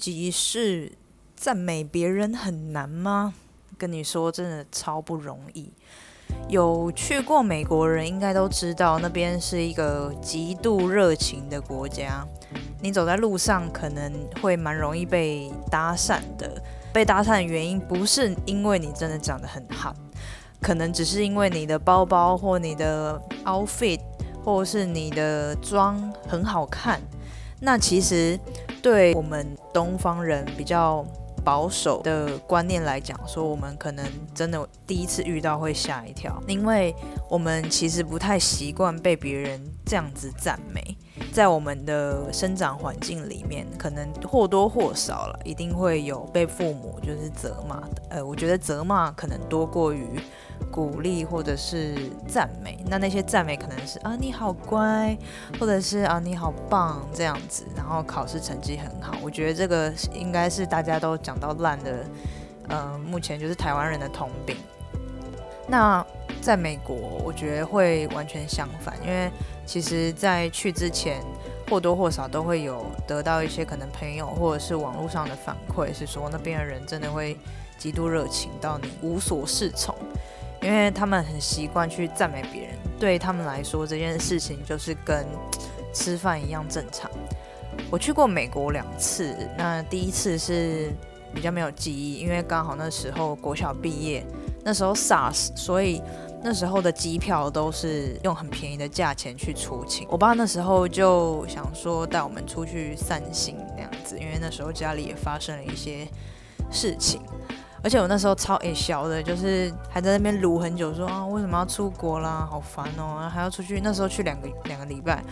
即是赞美别人很难吗？跟你说，真的超不容易。有去过美国人应该都知道，那边是一个极度热情的国家。你走在路上可能会蛮容易被搭讪的。被搭讪的原因不是因为你真的长得很好，可能只是因为你的包包或你的 outfit，或是你的妆很好看。那其实对我们东方人比较保守的观念来讲，说我们可能真的第一次遇到会吓一跳，因为我们其实不太习惯被别人这样子赞美，在我们的生长环境里面，可能或多或少了，一定会有被父母就是责骂的。呃，我觉得责骂可能多过于。鼓励或者是赞美，那那些赞美可能是啊你好乖，或者是啊你好棒这样子，然后考试成绩很好。我觉得这个应该是大家都讲到烂的，呃，目前就是台湾人的通病。那在美国，我觉得会完全相反，因为其实在去之前或多或少都会有得到一些可能朋友或者是网络上的反馈，是说那边的人真的会极度热情到你无所适从。因为他们很习惯去赞美别人，对他们来说这件事情就是跟吃饭一样正常。我去过美国两次，那第一次是比较没有记忆，因为刚好那时候国小毕业，那时候 SARS，所以那时候的机票都是用很便宜的价钱去出勤。我爸那时候就想说带我们出去散心那样子，因为那时候家里也发生了一些事情。而且我那时候超诶小的，就是还在那边撸很久，说啊为什么要出国啦，好烦哦，还要出去。那时候去两个两个礼拜，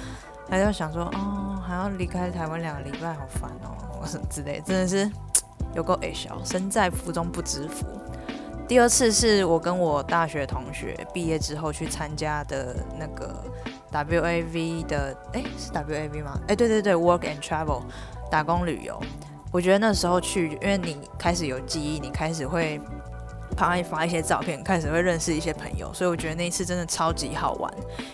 还在想说哦还要离开台湾两个礼拜，好烦哦，什么之类，真的是有够诶小，身在福中不知福。第二次是我跟我大学同学毕业之后去参加的那个 WAV 的，诶，是 WAV 吗？诶，对对对，Work and Travel 打工旅游。我觉得那时候去，因为你开始有记忆，你开始会拍发一些照片，开始会认识一些朋友，所以我觉得那一次真的超级好玩，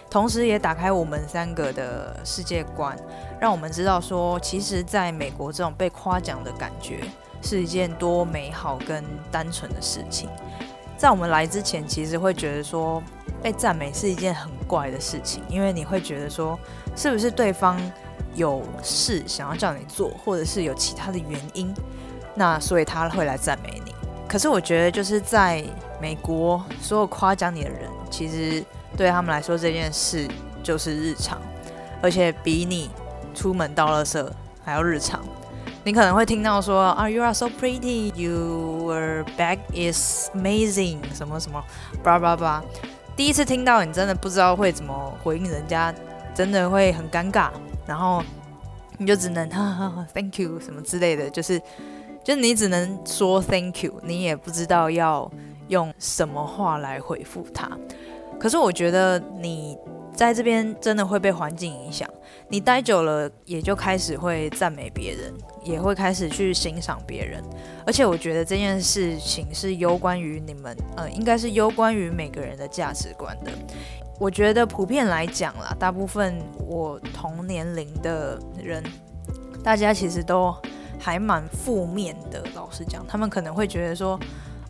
同时也打开我们三个的世界观，让我们知道说，其实在美国这种被夸奖的感觉是一件多美好跟单纯的事情。在我们来之前，其实会觉得说被赞美是一件很怪的事情，因为你会觉得说，是不是对方？有事想要叫你做，或者是有其他的原因，那所以他会来赞美你。可是我觉得就是在美国，所有夸奖你的人，其实对他们来说这件事就是日常，而且比你出门到垃圾还要日常。你可能会听到说啊，You are so pretty, your bag is amazing，什么什么，叭叭叭。第一次听到，你真的不知道会怎么回应人家，真的会很尴尬。然后你就只能呵呵呵 thank you 什么之类的，就是，就你只能说 thank you，你也不知道要用什么话来回复他。可是我觉得你在这边真的会被环境影响，你待久了也就开始会赞美别人，也会开始去欣赏别人。而且我觉得这件事情是攸关于你们，呃，应该是攸关于每个人的价值观的。我觉得普遍来讲啦，大部分我同年龄的人，大家其实都还蛮负面的。老实讲，他们可能会觉得说，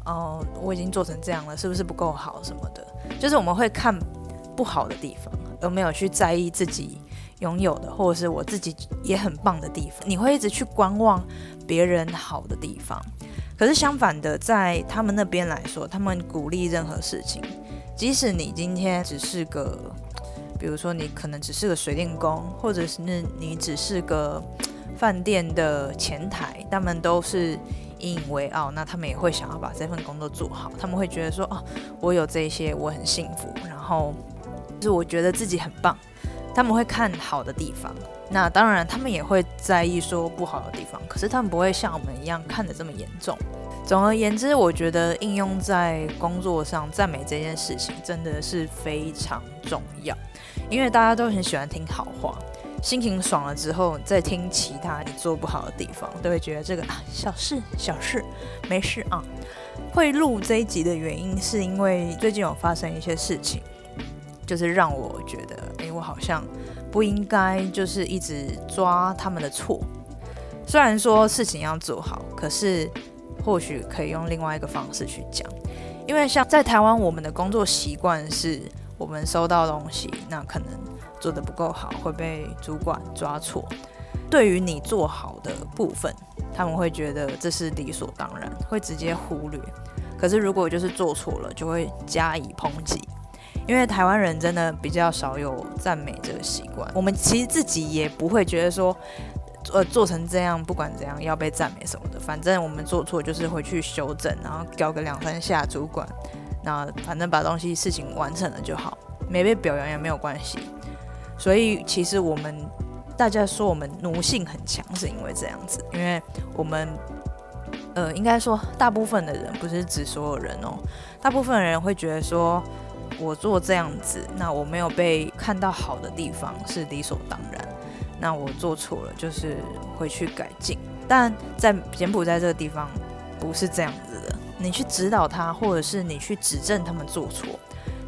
哦，我已经做成这样了，是不是不够好什么的？就是我们会看不好的地，而没有去在意自己拥有的，或者是我自己也很棒的地方。你会一直去观望别人好的地方。可是相反的，在他们那边来说，他们鼓励任何事情。即使你今天只是个，比如说你可能只是个水电工，或者是你只是个饭店的前台，他们都是引以为傲。那他们也会想要把这份工作做好。他们会觉得说，哦，我有这些，我很幸福。然后是我觉得自己很棒。他们会看好的地方，那当然他们也会在意说不好的地方。可是他们不会像我们一样看得这么严重。总而言之，我觉得应用在工作上，赞美这件事情真的是非常重要，因为大家都很喜欢听好话，心情爽了之后，再听其他你做不好的地方，都会觉得这个啊小事小事没事啊。会录这一集的原因，是因为最近有发生一些事情，就是让我觉得，哎，我好像不应该就是一直抓他们的错。虽然说事情要做好，可是或许可以用另外一个方式去讲。因为像在台湾，我们的工作习惯是，我们收到东西，那可能做的不够好，会被主管抓错。对于你做好的部分，他们会觉得这是理所当然，会直接忽略。可是如果就是做错了，就会加以抨击。因为台湾人真的比较少有赞美这个习惯，我们其实自己也不会觉得说，呃，做成这样不管怎样要被赞美什么的，反正我们做错就是回去修正，然后教个两三下主管，那反正把东西事情完成了就好，没被表扬也没有关系。所以其实我们大家说我们奴性很强，是因为这样子，因为我们，呃，应该说大部分的人不是指所有人哦，大部分人会觉得说。我做这样子，那我没有被看到好的地方是理所当然。那我做错了，就是回去改进。但在柬埔寨这个地方不是这样子的，你去指导他，或者是你去指正他们做错，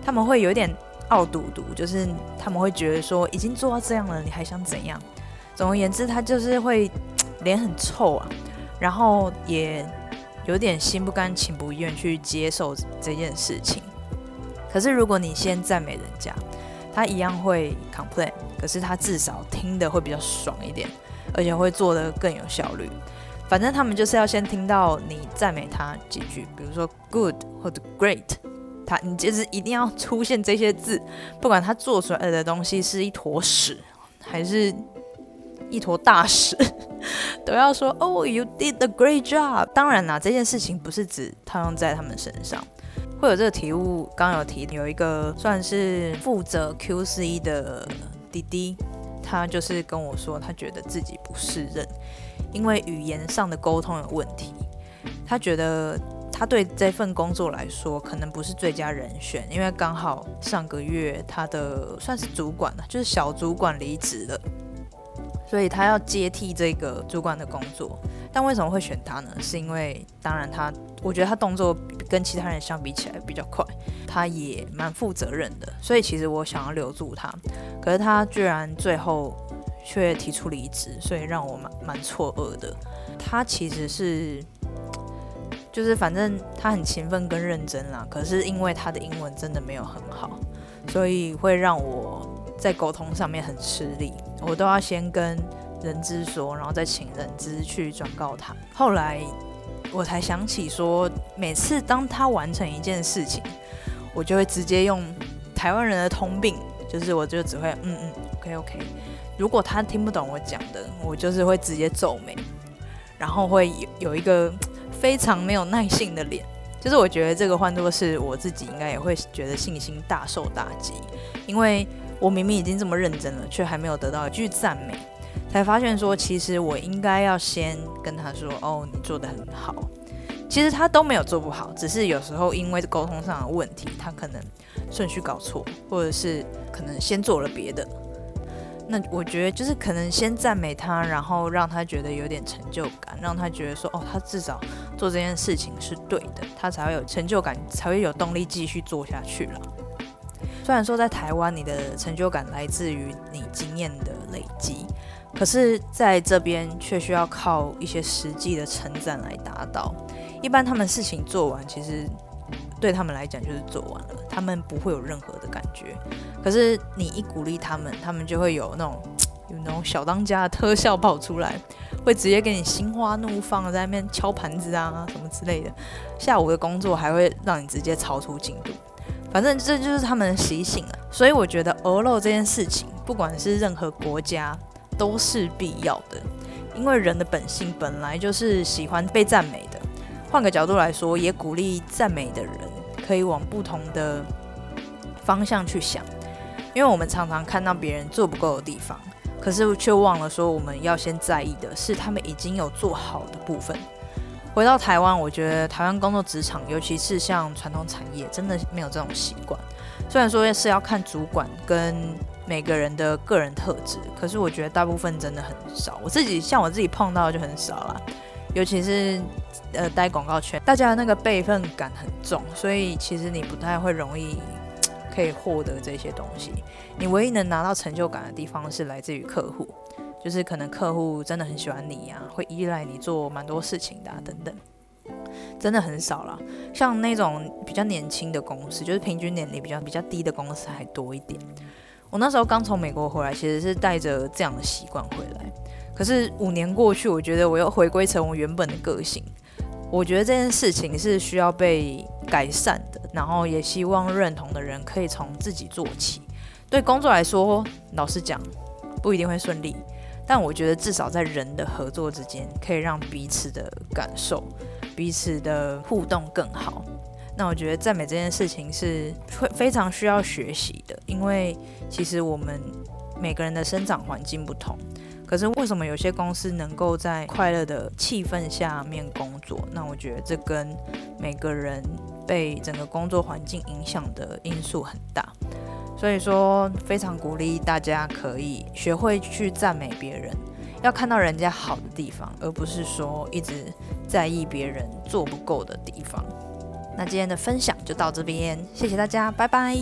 他们会有点傲嘟嘟，就是他们会觉得说已经做到这样了，你还想怎样？总而言之，他就是会脸很臭啊，然后也有点心不甘情不愿去接受这件事情。可是，如果你先赞美人家，他一样会 complain。可是他至少听的会比较爽一点，而且会做的更有效率。反正他们就是要先听到你赞美他几句，比如说 good 或者 great，他你就是一定要出现这些字，不管他做出来的东西是一坨屎还是一坨大屎，都要说 Oh, you did a great job。当然啦，这件事情不是只套用在他们身上。会有这个题目，刚有提有一个算是负责 QC 的滴滴，他就是跟我说，他觉得自己不适任，因为语言上的沟通有问题。他觉得他对这份工作来说，可能不是最佳人选，因为刚好上个月他的算是主管了，就是小主管离职了。所以他要接替这个主管的工作，但为什么会选他呢？是因为当然他，我觉得他动作跟其他人相比起来比较快，他也蛮负责任的。所以其实我想要留住他，可是他居然最后却提出离职，所以让我蛮蛮错愕的。他其实是，就是反正他很勤奋跟认真啦，可是因为他的英文真的没有很好，所以会让我。在沟通上面很吃力，我都要先跟人资说，然后再请人资去转告他。后来我才想起说，每次当他完成一件事情，我就会直接用台湾人的通病，就是我就只会嗯嗯，OK OK。如果他听不懂我讲的，我就是会直接皱眉，然后会有有一个非常没有耐性的脸。就是我觉得这个换作是我自己，应该也会觉得信心大受打击，因为。我明明已经这么认真了，却还没有得到一句赞美，才发现说，其实我应该要先跟他说：“哦，你做的很好。”其实他都没有做不好，只是有时候因为沟通上的问题，他可能顺序搞错，或者是可能先做了别的。那我觉得就是可能先赞美他，然后让他觉得有点成就感，让他觉得说：“哦，他至少做这件事情是对的，他才会有成就感，才会有动力继续做下去了。”虽然说在台湾，你的成就感来自于你经验的累积，可是在这边却需要靠一些实际的称赞来达到。一般他们事情做完，其实对他们来讲就是做完了，他们不会有任何的感觉。可是你一鼓励他们，他们就会有那种有那种小当家的特效跑出来，会直接给你心花怒放，在那边敲盘子啊什么之类的。下午的工作还会让你直接超出进度。反正这就是他们的习性了，所以我觉得鹅肉这件事情，不管是任何国家都是必要的，因为人的本性本来就是喜欢被赞美的。换个角度来说，也鼓励赞美的人可以往不同的方向去想，因为我们常常看到别人做不够的地方，可是却忘了说我们要先在意的是他们已经有做好的部分。回到台湾，我觉得台湾工作职场，尤其是像传统产业，真的没有这种习惯。虽然说是要看主管跟每个人的个人特质，可是我觉得大部分真的很少。我自己像我自己碰到就很少了，尤其是呃待广告圈，大家的那个辈分感很重，所以其实你不太会容易可以获得这些东西。你唯一能拿到成就感的地方是来自于客户。就是可能客户真的很喜欢你呀，会依赖你做蛮多事情的等等，真的很少了。像那种比较年轻的公司，就是平均年龄比较比较低的公司还多一点。我那时候刚从美国回来，其实是带着这样的习惯回来。可是五年过去，我觉得我又回归成我原本的个性。我觉得这件事情是需要被改善的，然后也希望认同的人可以从自己做起。对工作来说，老实讲，不一定会顺利，但我觉得至少在人的合作之间，可以让彼此的感受、彼此的互动更好。那我觉得赞美这件事情是会非常需要学习的，因为其实我们每个人的生长环境不同。可是为什么有些公司能够在快乐的气氛下面工作？那我觉得这跟每个人被整个工作环境影响的因素很大。所以说，非常鼓励大家可以学会去赞美别人，要看到人家好的地方，而不是说一直在意别人做不够的地方。那今天的分享就到这边，谢谢大家，拜拜。